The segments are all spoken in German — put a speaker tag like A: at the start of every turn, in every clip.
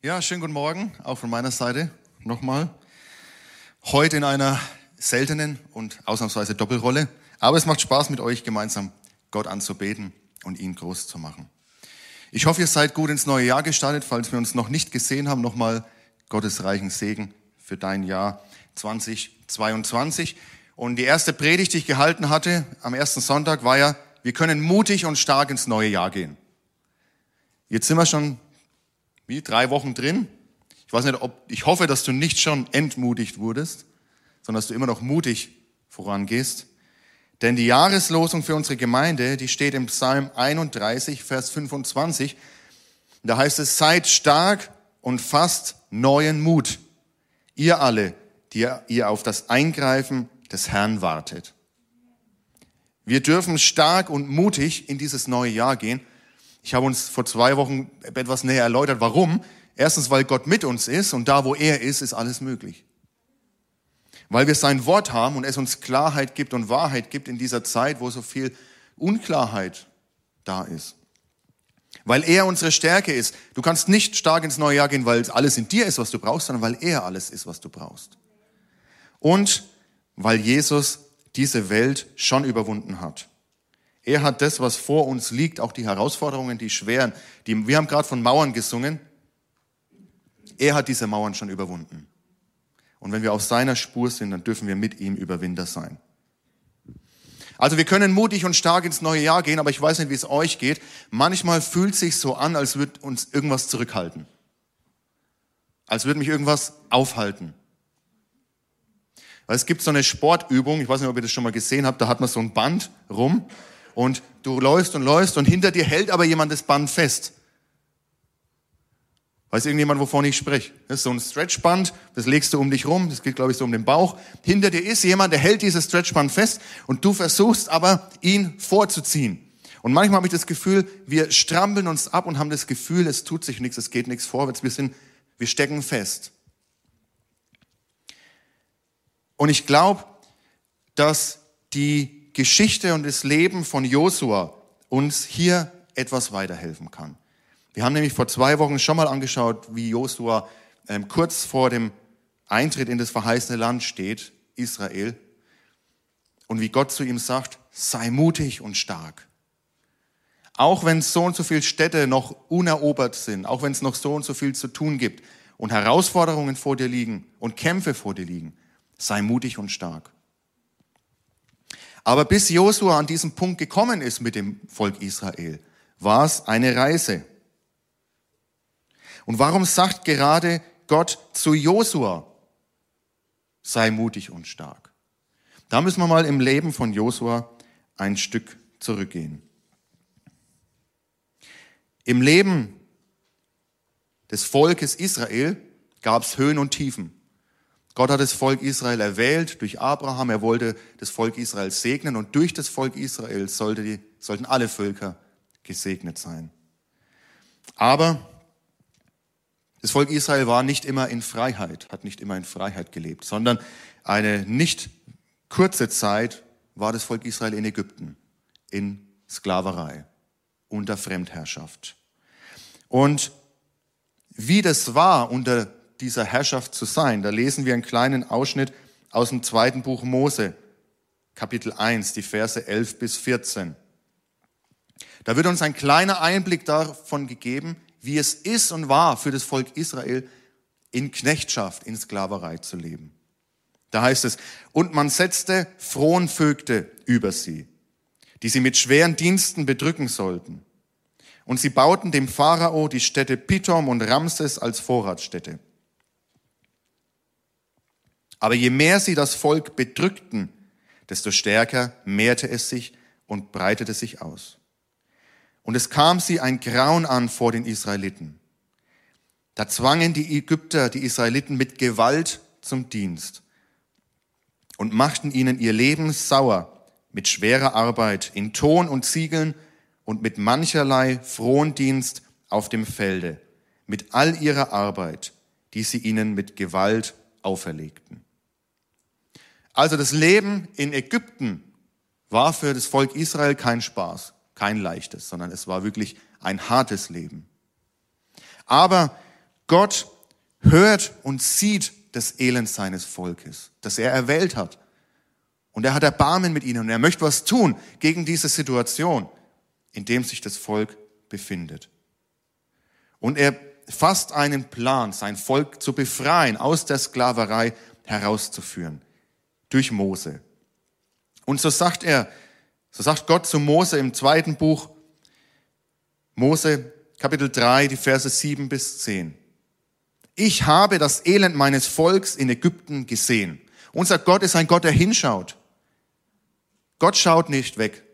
A: Ja, schönen guten Morgen, auch von meiner Seite nochmal. Heute in einer seltenen und ausnahmsweise Doppelrolle. Aber es macht Spaß, mit euch gemeinsam Gott anzubeten und ihn groß zu machen. Ich hoffe, ihr seid gut ins neue Jahr gestartet. Falls wir uns noch nicht gesehen haben, nochmal Gottes reichen Segen für dein Jahr 2022. Und die erste Predigt, die ich gehalten hatte am ersten Sonntag, war ja, wir können mutig und stark ins neue Jahr gehen. Jetzt sind wir schon wie drei Wochen drin. Ich weiß nicht, ob, ich hoffe, dass du nicht schon entmutigt wurdest, sondern dass du immer noch mutig vorangehst. Denn die Jahreslosung für unsere Gemeinde, die steht im Psalm 31, Vers 25. Da heißt es, seid stark und fasst neuen Mut. Ihr alle, die ihr auf das Eingreifen des Herrn wartet. Wir dürfen stark und mutig in dieses neue Jahr gehen. Ich habe uns vor zwei Wochen etwas näher erläutert, warum. Erstens, weil Gott mit uns ist und da, wo er ist, ist alles möglich. Weil wir sein Wort haben und es uns Klarheit gibt und Wahrheit gibt in dieser Zeit, wo so viel Unklarheit da ist. Weil er unsere Stärke ist. Du kannst nicht stark ins neue Jahr gehen, weil alles in dir ist, was du brauchst, sondern weil er alles ist, was du brauchst. Und weil Jesus diese Welt schon überwunden hat. Er hat das, was vor uns liegt, auch die Herausforderungen, die schweren, die, wir haben gerade von Mauern gesungen. Er hat diese Mauern schon überwunden. Und wenn wir auf seiner Spur sind, dann dürfen wir mit ihm Überwinder sein. Also wir können mutig und stark ins neue Jahr gehen, aber ich weiß nicht, wie es euch geht. Manchmal fühlt sich so an, als würde uns irgendwas zurückhalten. Als würde mich irgendwas aufhalten. Weil es gibt so eine Sportübung, ich weiß nicht, ob ihr das schon mal gesehen habt, da hat man so ein Band rum und du läufst und läufst und hinter dir hält aber jemand das Band fest. Weiß irgendjemand, wovon ich spreche? Das ist so ein Stretchband, das legst du um dich rum, das geht, glaube ich, so um den Bauch. Hinter dir ist jemand, der hält dieses Stretchband fest und du versuchst aber, ihn vorzuziehen. Und manchmal habe ich das Gefühl, wir strampeln uns ab und haben das Gefühl, es tut sich nichts, es geht nichts vorwärts, wir sind, wir stecken fest. Und ich glaube, dass die Geschichte und das Leben von Josua uns hier etwas weiterhelfen kann. Wir haben nämlich vor zwei Wochen schon mal angeschaut, wie Josua ähm, kurz vor dem Eintritt in das verheißene Land steht, Israel, und wie Gott zu ihm sagt, sei mutig und stark. Auch wenn so und so viele Städte noch unerobert sind, auch wenn es noch so und so viel zu tun gibt und Herausforderungen vor dir liegen und Kämpfe vor dir liegen, sei mutig und stark. Aber bis Josua an diesem Punkt gekommen ist mit dem Volk Israel, war es eine Reise. Und warum sagt gerade Gott zu Josua, sei mutig und stark? Da müssen wir mal im Leben von Josua ein Stück zurückgehen. Im Leben des Volkes Israel gab es Höhen und Tiefen. Gott hat das Volk Israel erwählt durch Abraham. Er wollte das Volk Israel segnen und durch das Volk Israel sollte die, sollten alle Völker gesegnet sein. Aber das Volk Israel war nicht immer in Freiheit, hat nicht immer in Freiheit gelebt, sondern eine nicht kurze Zeit war das Volk Israel in Ägypten, in Sklaverei, unter Fremdherrschaft. Und wie das war unter dieser Herrschaft zu sein. Da lesen wir einen kleinen Ausschnitt aus dem zweiten Buch Mose, Kapitel 1, die Verse 11 bis 14. Da wird uns ein kleiner Einblick davon gegeben, wie es ist und war für das Volk Israel, in Knechtschaft, in Sklaverei zu leben. Da heißt es, und man setzte Fronvögte über sie, die sie mit schweren Diensten bedrücken sollten. Und sie bauten dem Pharao die Städte Pithom und Ramses als Vorratsstätte. Aber je mehr sie das Volk bedrückten, desto stärker mehrte es sich und breitete sich aus. Und es kam sie ein Grauen an vor den Israeliten. Da zwangen die Ägypter die Israeliten mit Gewalt zum Dienst und machten ihnen ihr Leben sauer mit schwerer Arbeit in Ton und Ziegeln und mit mancherlei Frondienst auf dem Felde, mit all ihrer Arbeit, die sie ihnen mit Gewalt auferlegten. Also das Leben in Ägypten war für das Volk Israel kein Spaß, kein leichtes, sondern es war wirklich ein hartes Leben. Aber Gott hört und sieht das Elend seines Volkes, das er erwählt hat. Und er hat Erbarmen mit ihnen und er möchte was tun gegen diese Situation, in dem sich das Volk befindet. Und er fasst einen Plan, sein Volk zu befreien, aus der Sklaverei herauszuführen, durch Mose. Und so sagt er, so sagt Gott zu Mose im zweiten Buch, Mose Kapitel 3, die Verse 7 bis 10. Ich habe das Elend meines Volks in Ägypten gesehen. Unser Gott ist ein Gott, der hinschaut. Gott schaut nicht weg.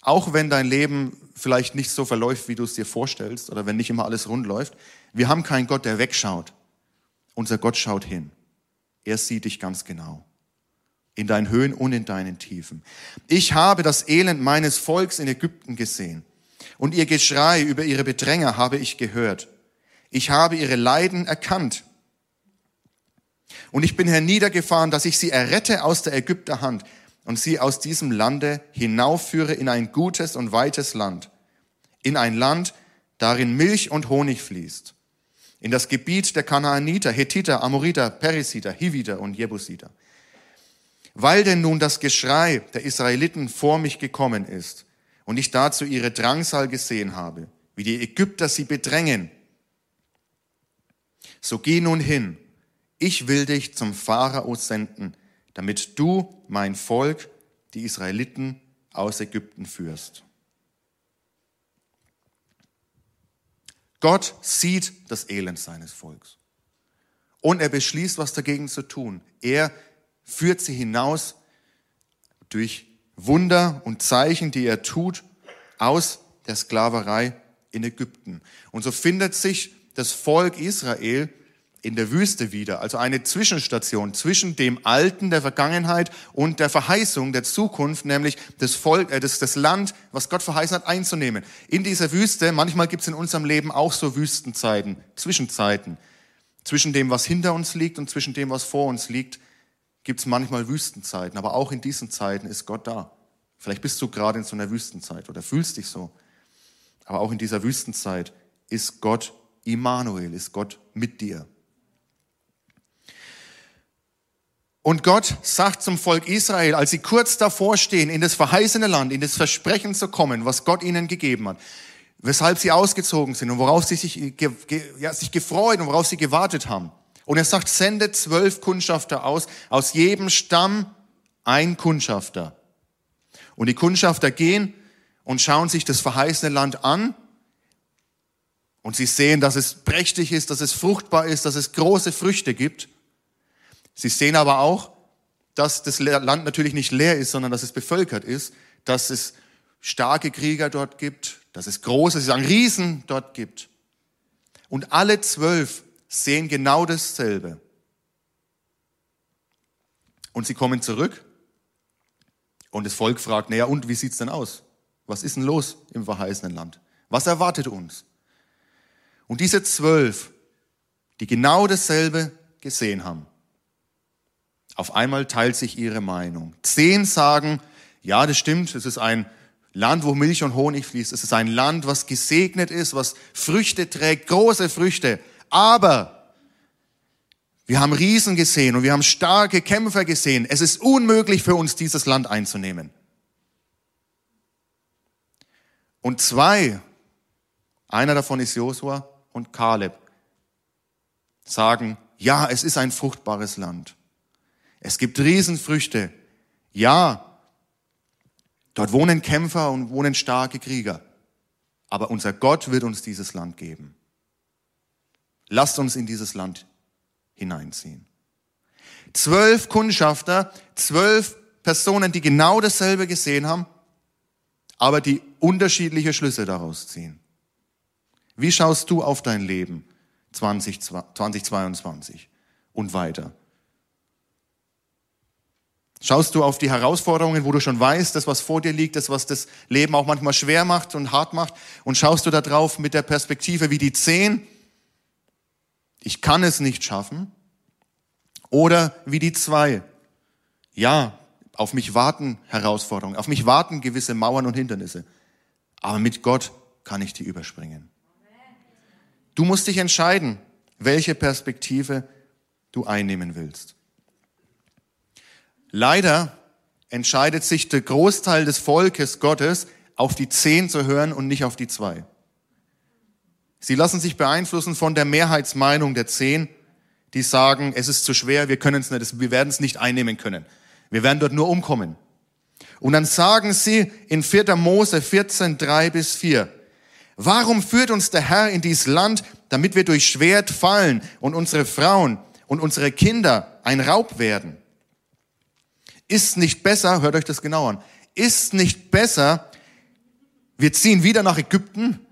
A: Auch wenn dein Leben vielleicht nicht so verläuft, wie du es dir vorstellst, oder wenn nicht immer alles rund läuft. Wir haben keinen Gott, der wegschaut. Unser Gott schaut hin. Er sieht dich ganz genau. In deinen Höhen und in deinen Tiefen. Ich habe das Elend meines Volks in Ägypten gesehen. Und ihr Geschrei über ihre Bedränger habe ich gehört. Ich habe ihre Leiden erkannt. Und ich bin herniedergefahren, dass ich sie errette aus der Ägypter Hand und sie aus diesem Lande hinaufführe in ein gutes und weites Land, in ein Land, darin Milch und Honig fließt, in das Gebiet der Kanaaniter, Hethiter, Amoriter, Perisiter, Hiviter und Jebusiter. Weil denn nun das Geschrei der Israeliten vor mich gekommen ist und ich dazu ihre Drangsal gesehen habe, wie die Ägypter sie bedrängen, so geh nun hin, ich will dich zum Pharao senden, damit du mein Volk, die Israeliten, aus Ägypten führst. Gott sieht das Elend seines Volks. Und er beschließt, was dagegen zu tun. Er führt sie hinaus durch Wunder und Zeichen, die er tut, aus der Sklaverei in Ägypten. Und so findet sich das Volk Israel in der Wüste wieder, also eine Zwischenstation zwischen dem Alten der Vergangenheit und der Verheißung der Zukunft, nämlich das Volk, äh, das, das Land, was Gott verheißen hat, einzunehmen. In dieser Wüste, manchmal gibt es in unserem Leben auch so Wüstenzeiten, Zwischenzeiten. Zwischen dem, was hinter uns liegt und zwischen dem, was vor uns liegt, gibt es manchmal Wüstenzeiten. Aber auch in diesen Zeiten ist Gott da. Vielleicht bist du gerade in so einer Wüstenzeit oder fühlst dich so. Aber auch in dieser Wüstenzeit ist Gott Immanuel, ist Gott mit dir. Und Gott sagt zum Volk Israel, als sie kurz davor stehen, in das verheißene Land, in das Versprechen zu kommen, was Gott ihnen gegeben hat, weshalb sie ausgezogen sind und worauf sie sich, ja, sich gefreut und worauf sie gewartet haben. Und er sagt, sendet zwölf Kundschafter aus, aus jedem Stamm ein Kundschafter. Und die Kundschafter gehen und schauen sich das verheißene Land an und sie sehen, dass es prächtig ist, dass es fruchtbar ist, dass es große Früchte gibt. Sie sehen aber auch, dass das Land natürlich nicht leer ist, sondern dass es bevölkert ist, dass es starke Krieger dort gibt, dass es große, sie sagen Riesen dort gibt. Und alle zwölf sehen genau dasselbe. Und sie kommen zurück und das Volk fragt, naja, und wie sieht's denn aus? Was ist denn los im verheißenen Land? Was erwartet uns? Und diese zwölf, die genau dasselbe gesehen haben, auf einmal teilt sich ihre Meinung. Zehn sagen, ja, das stimmt, es ist ein Land, wo Milch und Honig fließt. Es ist ein Land, was gesegnet ist, was Früchte trägt, große Früchte. Aber wir haben Riesen gesehen und wir haben starke Kämpfer gesehen. Es ist unmöglich für uns, dieses Land einzunehmen. Und zwei, einer davon ist Josua und Kaleb, sagen, ja, es ist ein fruchtbares Land. Es gibt Riesenfrüchte. Ja, dort wohnen Kämpfer und wohnen starke Krieger. Aber unser Gott wird uns dieses Land geben. Lasst uns in dieses Land hineinziehen. Zwölf Kundschafter, zwölf Personen, die genau dasselbe gesehen haben, aber die unterschiedliche Schlüsse daraus ziehen. Wie schaust du auf dein Leben 2022 und weiter? Schaust du auf die Herausforderungen, wo du schon weißt, das, was vor dir liegt, das, was das Leben auch manchmal schwer macht und hart macht, und schaust du da drauf mit der Perspektive wie die zehn, ich kann es nicht schaffen, oder wie die zwei, ja, auf mich warten Herausforderungen, auf mich warten gewisse Mauern und Hindernisse, aber mit Gott kann ich die überspringen. Du musst dich entscheiden, welche Perspektive du einnehmen willst. Leider entscheidet sich der Großteil des Volkes Gottes auf die zehn zu hören und nicht auf die zwei. Sie lassen sich beeinflussen von der Mehrheitsmeinung der zehn, die sagen, es ist zu schwer, wir können es nicht, wir werden es nicht einnehmen können. Wir werden dort nur umkommen. Und dann sagen sie in 4. Mose 14, 3 bis 4, warum führt uns der Herr in dieses Land, damit wir durch Schwert fallen und unsere Frauen und unsere Kinder ein Raub werden? Ist nicht besser, hört euch das genau an, ist nicht besser, wir ziehen wieder nach Ägypten?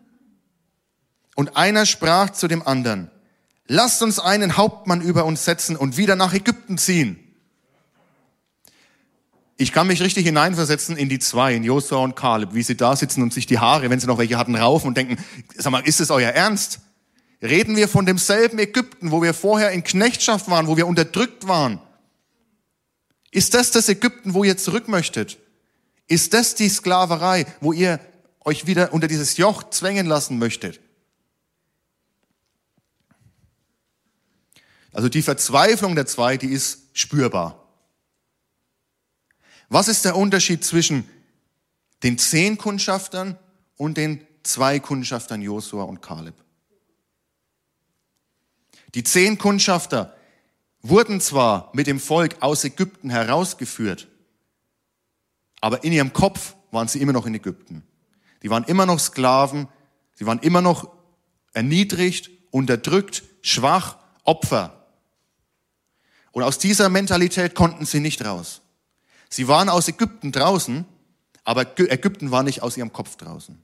A: Und einer sprach zu dem anderen, lasst uns einen Hauptmann über uns setzen und wieder nach Ägypten ziehen. Ich kann mich richtig hineinversetzen in die zwei, in Josua und Kaleb, wie sie da sitzen und sich die Haare, wenn sie noch welche hatten, raufen und denken, sag mal, ist es euer Ernst? Reden wir von demselben Ägypten, wo wir vorher in Knechtschaft waren, wo wir unterdrückt waren? Ist das das Ägypten, wo ihr zurück möchtet? Ist das die Sklaverei, wo ihr euch wieder unter dieses Joch zwängen lassen möchtet? Also die Verzweiflung der zwei, die ist spürbar. Was ist der Unterschied zwischen den zehn Kundschaftern und den zwei Kundschaftern Josua und Kaleb? Die zehn Kundschafter wurden zwar mit dem Volk aus Ägypten herausgeführt, aber in ihrem Kopf waren sie immer noch in Ägypten. Die waren immer noch Sklaven, sie waren immer noch erniedrigt, unterdrückt, schwach, Opfer. Und aus dieser Mentalität konnten sie nicht raus. Sie waren aus Ägypten draußen, aber Ägypten war nicht aus ihrem Kopf draußen.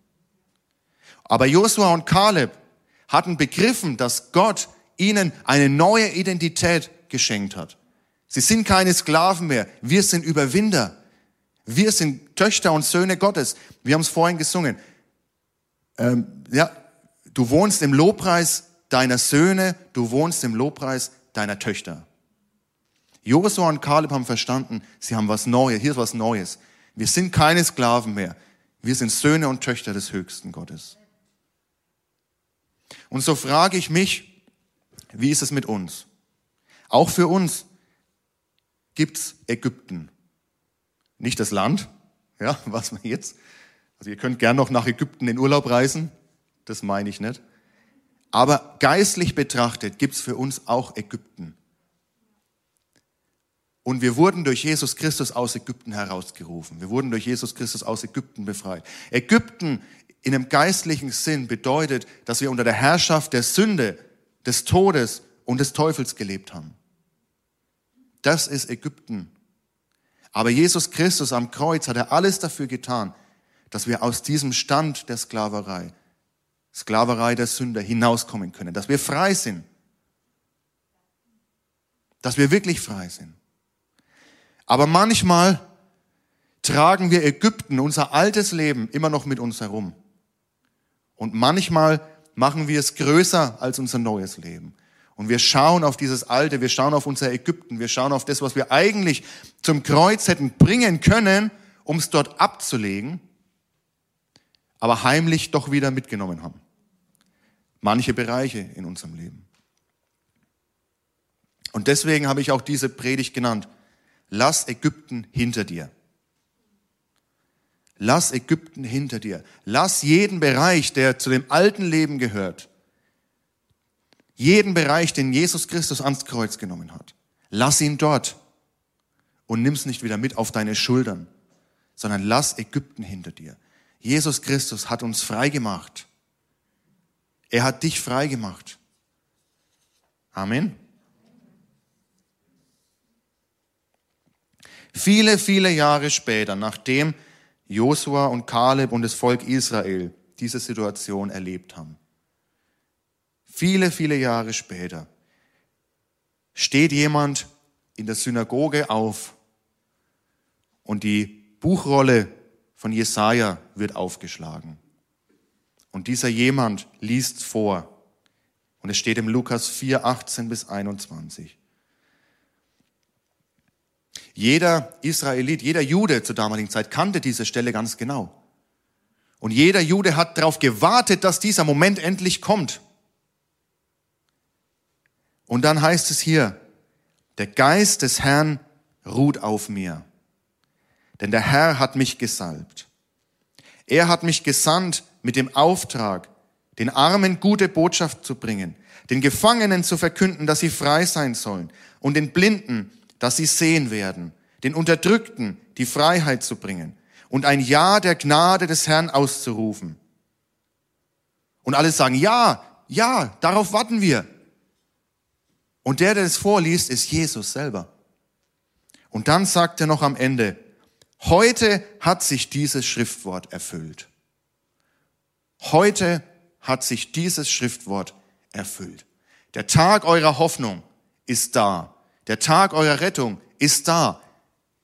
A: Aber Josua und Kaleb hatten begriffen, dass Gott ihnen eine neue Identität geschenkt hat. Sie sind keine Sklaven mehr. Wir sind Überwinder. Wir sind Töchter und Söhne Gottes. Wir haben es vorhin gesungen. Ähm, ja, du wohnst im Lobpreis deiner Söhne, du wohnst im Lobpreis deiner Töchter. Josua und Kaleb haben verstanden, sie haben was Neues, hier ist was Neues. Wir sind keine Sklaven mehr. Wir sind Söhne und Töchter des höchsten Gottes. Und so frage ich mich, wie ist es mit uns? Auch für uns gibt's Ägypten. Nicht das Land, ja, was wir jetzt. Also ihr könnt gern noch nach Ägypten in Urlaub reisen, das meine ich nicht. Aber geistlich betrachtet gibt's für uns auch Ägypten. Und wir wurden durch Jesus Christus aus Ägypten herausgerufen. Wir wurden durch Jesus Christus aus Ägypten befreit. Ägypten in einem geistlichen Sinn bedeutet, dass wir unter der Herrschaft der Sünde, des Todes und des Teufels gelebt haben. Das ist Ägypten. Aber Jesus Christus am Kreuz hat er alles dafür getan, dass wir aus diesem Stand der Sklaverei, Sklaverei der Sünder hinauskommen können, dass wir frei sind. Dass wir wirklich frei sind. Aber manchmal tragen wir Ägypten, unser altes Leben, immer noch mit uns herum. Und manchmal machen wir es größer als unser neues Leben. Und wir schauen auf dieses Alte, wir schauen auf unser Ägypten, wir schauen auf das, was wir eigentlich zum Kreuz hätten bringen können, um es dort abzulegen, aber heimlich doch wieder mitgenommen haben. Manche Bereiche in unserem Leben. Und deswegen habe ich auch diese Predigt genannt. Lass Ägypten hinter dir. Lass Ägypten hinter dir. Lass jeden Bereich, der zu dem alten Leben gehört, jeden Bereich, den Jesus Christus ans Kreuz genommen hat, lass ihn dort und nimm's nicht wieder mit auf deine Schultern, sondern lass Ägypten hinter dir. Jesus Christus hat uns frei gemacht. Er hat dich frei gemacht. Amen. Viele, viele Jahre später, nachdem Josua und Kaleb und das Volk Israel diese Situation erlebt haben, viele, viele Jahre später, steht jemand in der Synagoge auf und die Buchrolle von Jesaja wird aufgeschlagen. Und dieser jemand liest vor. Und es steht im Lukas 4, 18 bis 21. Jeder Israelit, jeder Jude zur damaligen Zeit kannte diese Stelle ganz genau. Und jeder Jude hat darauf gewartet, dass dieser Moment endlich kommt. Und dann heißt es hier, der Geist des Herrn ruht auf mir, denn der Herr hat mich gesalbt. Er hat mich gesandt mit dem Auftrag, den Armen gute Botschaft zu bringen, den Gefangenen zu verkünden, dass sie frei sein sollen und den Blinden, dass sie sehen werden, den Unterdrückten die Freiheit zu bringen und ein Ja der Gnade des Herrn auszurufen. Und alle sagen, ja, ja, darauf warten wir. Und der, der es vorliest, ist Jesus selber. Und dann sagt er noch am Ende, heute hat sich dieses Schriftwort erfüllt. Heute hat sich dieses Schriftwort erfüllt. Der Tag eurer Hoffnung ist da. Der Tag eurer Rettung ist da.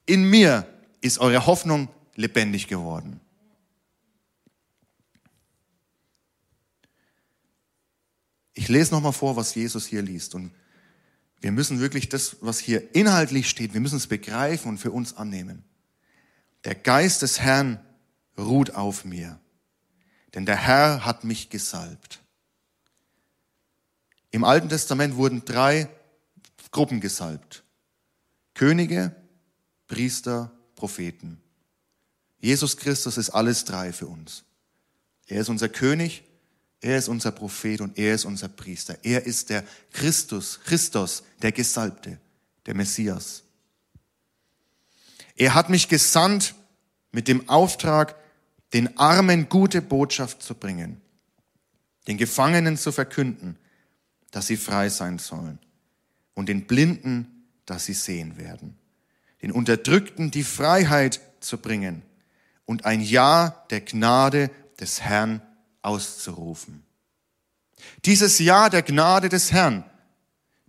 A: In mir ist eure Hoffnung lebendig geworden. Ich lese nochmal vor, was Jesus hier liest. Und wir müssen wirklich das, was hier inhaltlich steht, wir müssen es begreifen und für uns annehmen. Der Geist des Herrn ruht auf mir, denn der Herr hat mich gesalbt. Im Alten Testament wurden drei Gruppen gesalbt. Könige, Priester, Propheten. Jesus Christus ist alles drei für uns. Er ist unser König, er ist unser Prophet und er ist unser Priester. Er ist der Christus, Christus, der Gesalbte, der Messias. Er hat mich gesandt mit dem Auftrag, den Armen gute Botschaft zu bringen, den Gefangenen zu verkünden, dass sie frei sein sollen und den Blinden, dass sie sehen werden, den Unterdrückten die Freiheit zu bringen und ein Ja der Gnade des Herrn auszurufen. Dieses Ja der Gnade des Herrn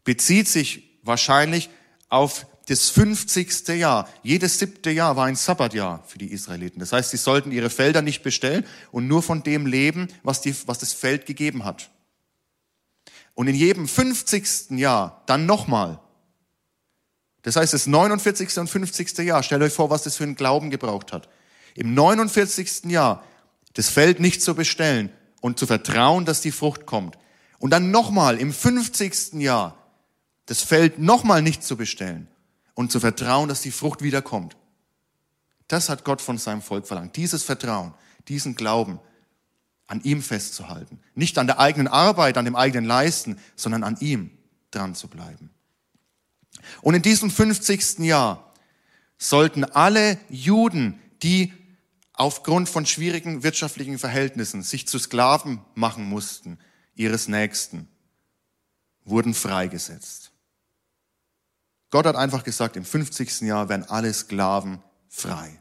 A: bezieht sich wahrscheinlich auf das 50. Jahr. Jedes siebte Jahr war ein Sabbatjahr für die Israeliten. Das heißt, sie sollten ihre Felder nicht bestellen und nur von dem leben, was, die, was das Feld gegeben hat. Und in jedem 50. Jahr dann nochmal. Das heißt, das 49. und 50. Jahr, stellt euch vor, was das für einen Glauben gebraucht hat. Im 49. Jahr das Feld nicht zu bestellen und zu vertrauen, dass die Frucht kommt. Und dann nochmal im 50. Jahr das Feld nochmal nicht zu bestellen und zu vertrauen, dass die Frucht wiederkommt. Das hat Gott von seinem Volk verlangt. Dieses Vertrauen, diesen Glauben an ihm festzuhalten. Nicht an der eigenen Arbeit, an dem eigenen Leisten, sondern an ihm dran zu bleiben. Und in diesem 50. Jahr sollten alle Juden, die aufgrund von schwierigen wirtschaftlichen Verhältnissen sich zu Sklaven machen mussten, ihres Nächsten, wurden freigesetzt. Gott hat einfach gesagt, im 50. Jahr werden alle Sklaven frei.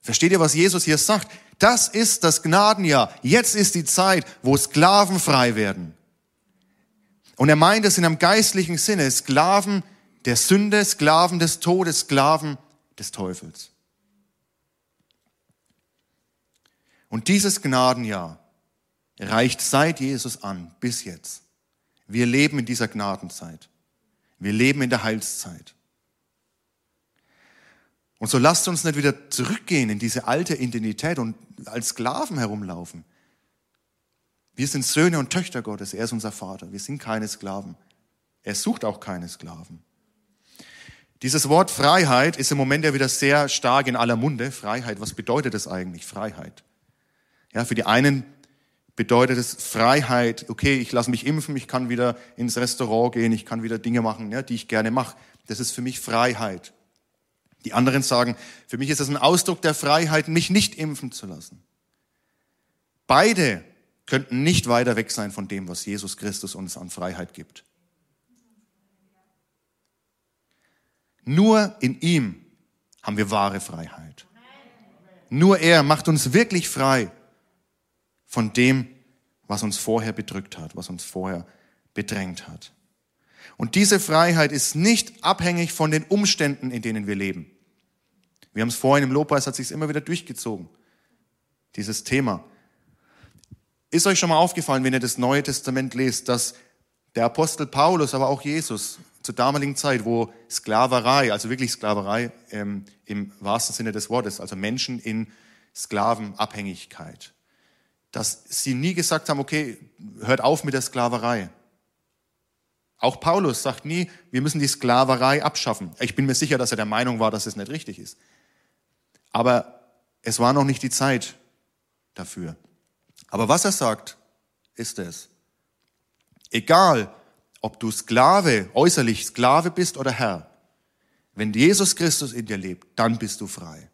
A: Versteht ihr, was Jesus hier sagt? Das ist das Gnadenjahr. Jetzt ist die Zeit, wo Sklaven frei werden. Und er meint es in einem geistlichen Sinne, Sklaven der Sünde, Sklaven des Todes, Sklaven des Teufels. Und dieses Gnadenjahr reicht seit Jesus an bis jetzt. Wir leben in dieser Gnadenzeit. Wir leben in der Heilszeit. Und so lasst uns nicht wieder zurückgehen in diese alte Identität und als Sklaven herumlaufen. Wir sind Söhne und Töchter Gottes. Er ist unser Vater. Wir sind keine Sklaven. Er sucht auch keine Sklaven. Dieses Wort Freiheit ist im Moment ja wieder sehr stark in aller Munde. Freiheit, was bedeutet das eigentlich? Freiheit. Ja, für die einen bedeutet es Freiheit. Okay, ich lasse mich impfen, ich kann wieder ins Restaurant gehen, ich kann wieder Dinge machen, ja, die ich gerne mache. Das ist für mich Freiheit. Die anderen sagen, für mich ist es ein Ausdruck der Freiheit, mich nicht impfen zu lassen. Beide könnten nicht weiter weg sein von dem, was Jesus Christus uns an Freiheit gibt. Nur in ihm haben wir wahre Freiheit. Nur er macht uns wirklich frei von dem, was uns vorher bedrückt hat, was uns vorher bedrängt hat. Und diese Freiheit ist nicht abhängig von den Umständen, in denen wir leben. Wir haben es vorhin im Lobpreis, hat sich immer wieder durchgezogen. Dieses Thema. Ist euch schon mal aufgefallen, wenn ihr das Neue Testament lest, dass der Apostel Paulus, aber auch Jesus zur damaligen Zeit, wo Sklaverei, also wirklich Sklaverei ähm, im wahrsten Sinne des Wortes, also Menschen in Sklavenabhängigkeit, dass sie nie gesagt haben, okay, hört auf mit der Sklaverei. Auch Paulus sagt nie, wir müssen die Sklaverei abschaffen. Ich bin mir sicher, dass er der Meinung war, dass es nicht richtig ist. Aber es war noch nicht die Zeit dafür. Aber was er sagt, ist es. Egal, ob du Sklave, äußerlich Sklave bist oder Herr, wenn Jesus Christus in dir lebt, dann bist du frei.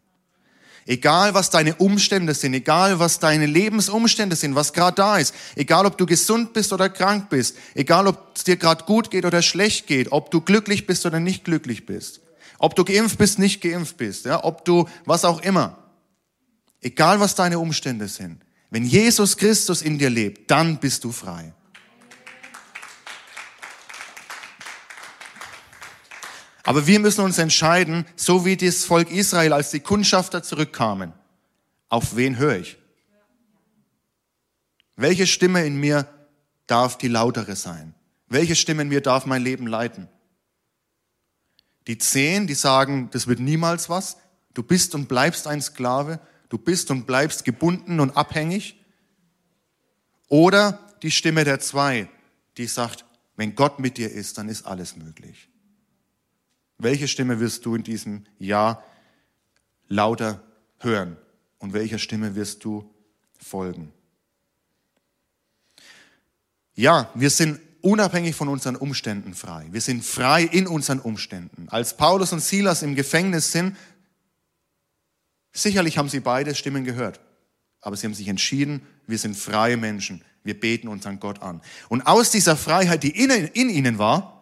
A: Egal, was deine Umstände sind, egal, was deine Lebensumstände sind, was gerade da ist, egal, ob du gesund bist oder krank bist, egal, ob es dir gerade gut geht oder schlecht geht, ob du glücklich bist oder nicht glücklich bist, ob du geimpft bist, nicht geimpft bist, ja, ob du was auch immer, egal, was deine Umstände sind, wenn Jesus Christus in dir lebt, dann bist du frei. Aber wir müssen uns entscheiden, so wie das Volk Israel, als die Kundschafter zurückkamen, auf wen höre ich? Welche Stimme in mir darf die lautere sein? Welche Stimme in mir darf mein Leben leiten? Die zehn, die sagen, das wird niemals was. Du bist und bleibst ein Sklave. Du bist und bleibst gebunden und abhängig. Oder die Stimme der zwei, die sagt, wenn Gott mit dir ist, dann ist alles möglich. Welche Stimme wirst du in diesem Jahr lauter hören? Und welcher Stimme wirst du folgen? Ja, wir sind unabhängig von unseren Umständen frei. Wir sind frei in unseren Umständen. Als Paulus und Silas im Gefängnis sind, sicherlich haben sie beide Stimmen gehört. Aber sie haben sich entschieden, wir sind freie Menschen. Wir beten unseren Gott an. Und aus dieser Freiheit, die in, in ihnen war,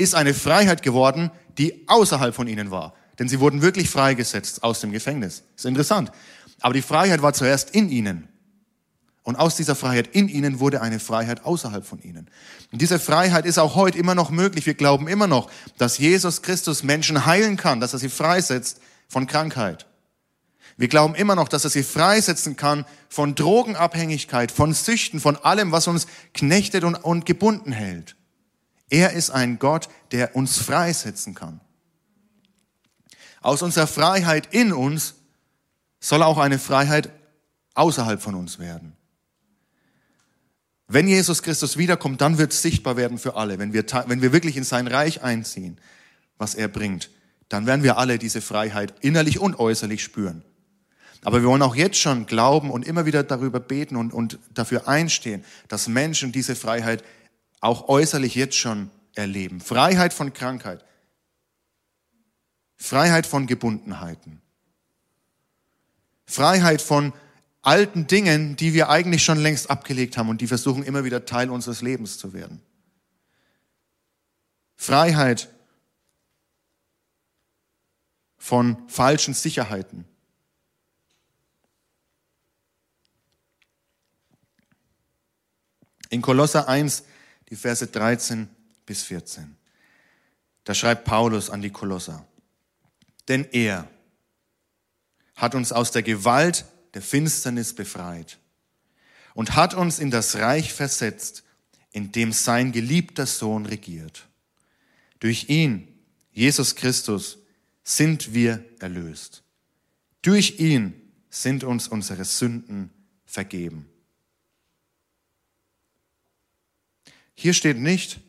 A: ist eine Freiheit geworden, die außerhalb von ihnen war. Denn sie wurden wirklich freigesetzt aus dem Gefängnis. ist interessant. Aber die Freiheit war zuerst in ihnen. Und aus dieser Freiheit in ihnen wurde eine Freiheit außerhalb von ihnen. Und diese Freiheit ist auch heute immer noch möglich. Wir glauben immer noch, dass Jesus Christus Menschen heilen kann, dass er sie freisetzt von Krankheit. Wir glauben immer noch, dass er sie freisetzen kann von Drogenabhängigkeit, von Süchten, von allem, was uns knechtet und, und gebunden hält. Er ist ein Gott, der uns freisetzen kann. Aus unserer Freiheit in uns soll auch eine Freiheit außerhalb von uns werden. Wenn Jesus Christus wiederkommt, dann wird es sichtbar werden für alle. Wenn wir, wenn wir wirklich in sein Reich einziehen, was er bringt, dann werden wir alle diese Freiheit innerlich und äußerlich spüren. Aber wir wollen auch jetzt schon glauben und immer wieder darüber beten und, und dafür einstehen, dass Menschen diese Freiheit auch äußerlich jetzt schon erleben. Freiheit von Krankheit. Freiheit von Gebundenheiten. Freiheit von alten Dingen, die wir eigentlich schon längst abgelegt haben und die versuchen immer wieder Teil unseres Lebens zu werden. Freiheit von falschen Sicherheiten. In Kolosser 1, die Verse 13 bis 14. Da schreibt Paulus an die Kolosser. Denn er hat uns aus der Gewalt der Finsternis befreit und hat uns in das Reich versetzt, in dem sein geliebter Sohn regiert. Durch ihn, Jesus Christus, sind wir erlöst. Durch ihn sind uns unsere Sünden vergeben. Hier steht nicht,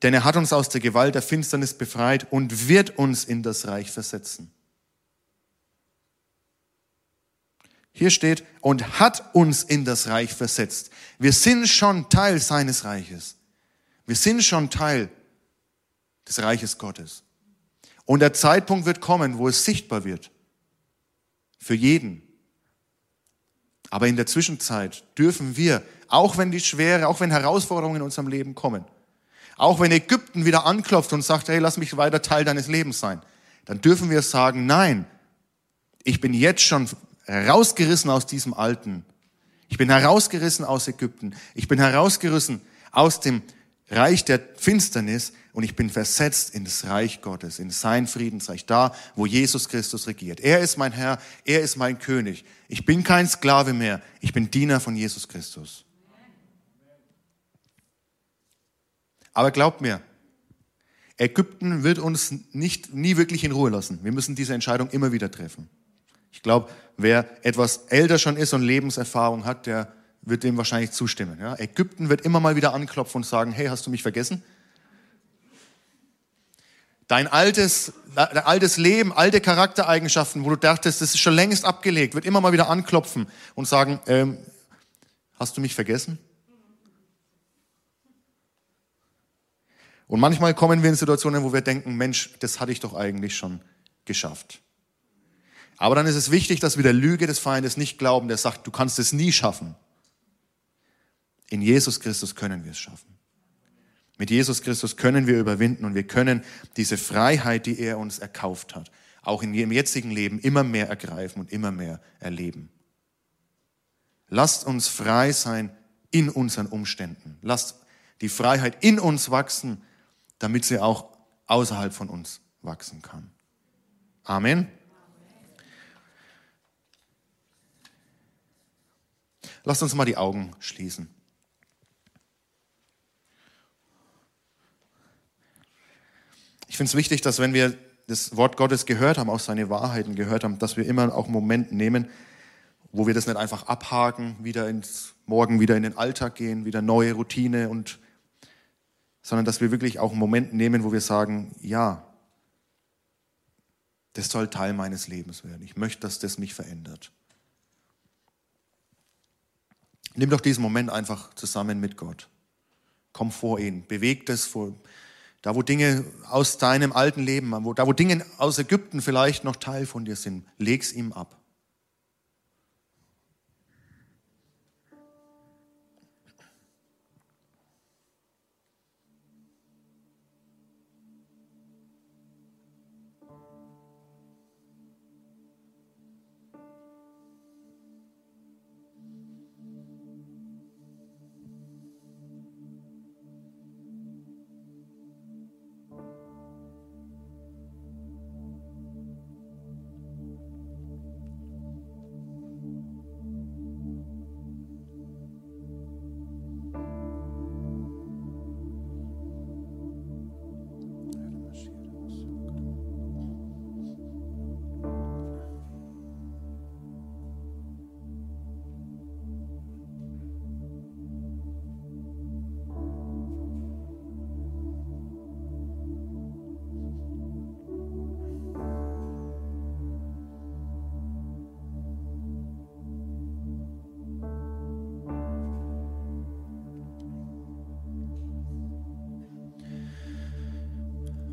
A: denn er hat uns aus der Gewalt der Finsternis befreit und wird uns in das Reich versetzen. Hier steht, und hat uns in das Reich versetzt. Wir sind schon Teil seines Reiches. Wir sind schon Teil des Reiches Gottes. Und der Zeitpunkt wird kommen, wo es sichtbar wird. Für jeden. Aber in der Zwischenzeit dürfen wir auch wenn die Schwere, auch wenn Herausforderungen in unserem Leben kommen, auch wenn Ägypten wieder anklopft und sagt, hey, lass mich weiter Teil deines Lebens sein, dann dürfen wir sagen, nein, ich bin jetzt schon herausgerissen aus diesem Alten. Ich bin herausgerissen aus Ägypten. Ich bin herausgerissen aus dem Reich der Finsternis und ich bin versetzt in das Reich Gottes, in sein Friedensreich, da, wo Jesus Christus regiert. Er ist mein Herr, er ist mein König. Ich bin kein Sklave mehr, ich bin Diener von Jesus Christus. Aber glaubt mir, Ägypten wird uns nicht, nie wirklich in Ruhe lassen. Wir müssen diese Entscheidung immer wieder treffen. Ich glaube, wer etwas älter schon ist und Lebenserfahrung hat, der wird dem wahrscheinlich zustimmen. Ja? Ägypten wird immer mal wieder anklopfen und sagen, hey, hast du mich vergessen? Dein altes, dein altes Leben, alte Charaktereigenschaften, wo du dachtest, das ist schon längst abgelegt, wird immer mal wieder anklopfen und sagen, ähm, hast du mich vergessen? Und manchmal kommen wir in Situationen, wo wir denken, Mensch, das hatte ich doch eigentlich schon geschafft. Aber dann ist es wichtig, dass wir der Lüge des Feindes nicht glauben, der sagt, du kannst es nie schaffen. In Jesus Christus können wir es schaffen. Mit Jesus Christus können wir überwinden und wir können diese Freiheit, die er uns erkauft hat, auch in ihrem jetzigen Leben immer mehr ergreifen und immer mehr erleben. Lasst uns frei sein in unseren Umständen. Lasst die Freiheit in uns wachsen, damit sie auch außerhalb von uns wachsen kann. Amen. Lasst uns mal die Augen schließen. Ich finde es wichtig, dass wenn wir das Wort Gottes gehört haben, auch seine Wahrheiten gehört haben, dass wir immer auch einen Moment nehmen, wo wir das nicht einfach abhaken, wieder ins Morgen wieder in den Alltag gehen, wieder neue Routine und sondern dass wir wirklich auch einen Moment nehmen, wo wir sagen, ja, das soll Teil meines Lebens werden. Ich möchte, dass das mich verändert. Nimm doch diesen Moment einfach zusammen mit Gott. Komm vor ihn, beweg das vor, da, wo Dinge aus deinem alten Leben, da, wo Dinge aus Ägypten vielleicht noch Teil von dir sind, leg's ihm ab.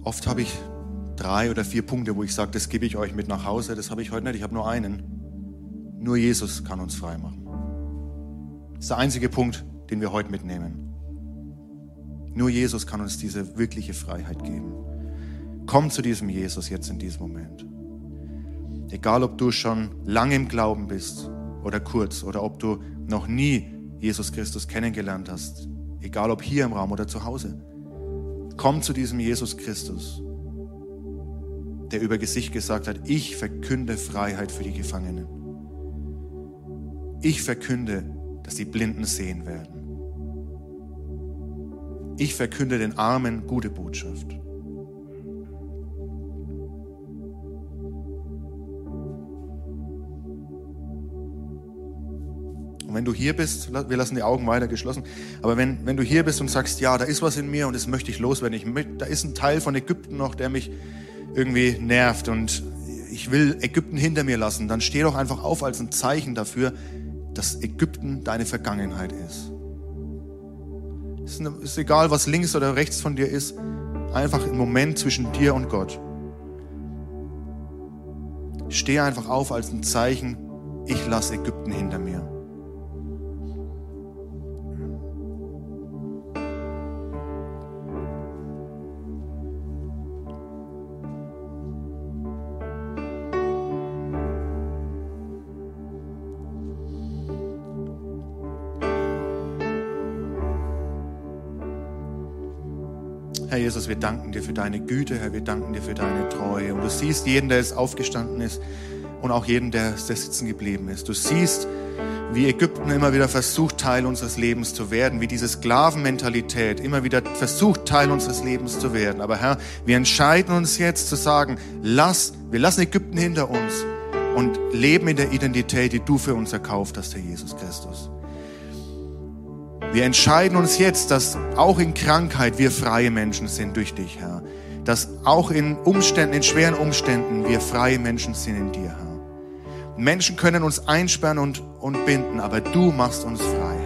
A: Oft habe ich drei oder vier Punkte, wo ich sage, das gebe ich euch mit nach Hause. Das habe ich heute nicht. Ich habe nur einen. Nur Jesus kann uns frei machen. Das ist der einzige Punkt, den wir heute mitnehmen. Nur Jesus kann uns diese wirkliche Freiheit geben. Komm zu diesem Jesus jetzt in diesem Moment. Egal, ob du schon lange im Glauben bist oder kurz oder ob du noch nie Jesus Christus kennengelernt hast, egal ob hier im Raum oder zu Hause. Komm zu diesem Jesus Christus, der über Gesicht gesagt hat, ich verkünde Freiheit für die Gefangenen. Ich verkünde, dass die Blinden sehen werden. Ich verkünde den Armen gute Botschaft. Wenn du hier bist, wir lassen die Augen weiter geschlossen, aber wenn, wenn du hier bist und sagst, ja, da ist was in mir und das möchte ich loswerden, ich da ist ein Teil von Ägypten noch, der mich irgendwie nervt und ich will Ägypten hinter mir lassen, dann steh doch einfach auf als ein Zeichen dafür, dass Ägypten deine Vergangenheit ist. Es ist egal, was links oder rechts von dir ist, einfach ein Moment zwischen dir und Gott. Steh einfach auf als ein Zeichen, ich lasse Ägypten hinter mir. Herr Jesus, wir danken dir für deine Güte, Herr, wir danken dir für deine Treue. Und du siehst jeden, der jetzt aufgestanden ist und auch jeden, der, der sitzen geblieben ist. Du siehst, wie Ägypten immer wieder versucht, Teil unseres Lebens zu werden, wie diese Sklavenmentalität immer wieder versucht, Teil unseres Lebens zu werden. Aber Herr, wir entscheiden uns jetzt zu sagen, lass, wir lassen Ägypten hinter uns und leben in der Identität, die du für uns erkauft hast, Herr Jesus Christus.
B: Wir entscheiden uns jetzt, dass auch in Krankheit wir freie Menschen sind durch dich, Herr. Dass auch in Umständen, in schweren Umständen wir freie Menschen sind in dir, Herr. Menschen können uns einsperren und, und binden, aber du machst uns frei.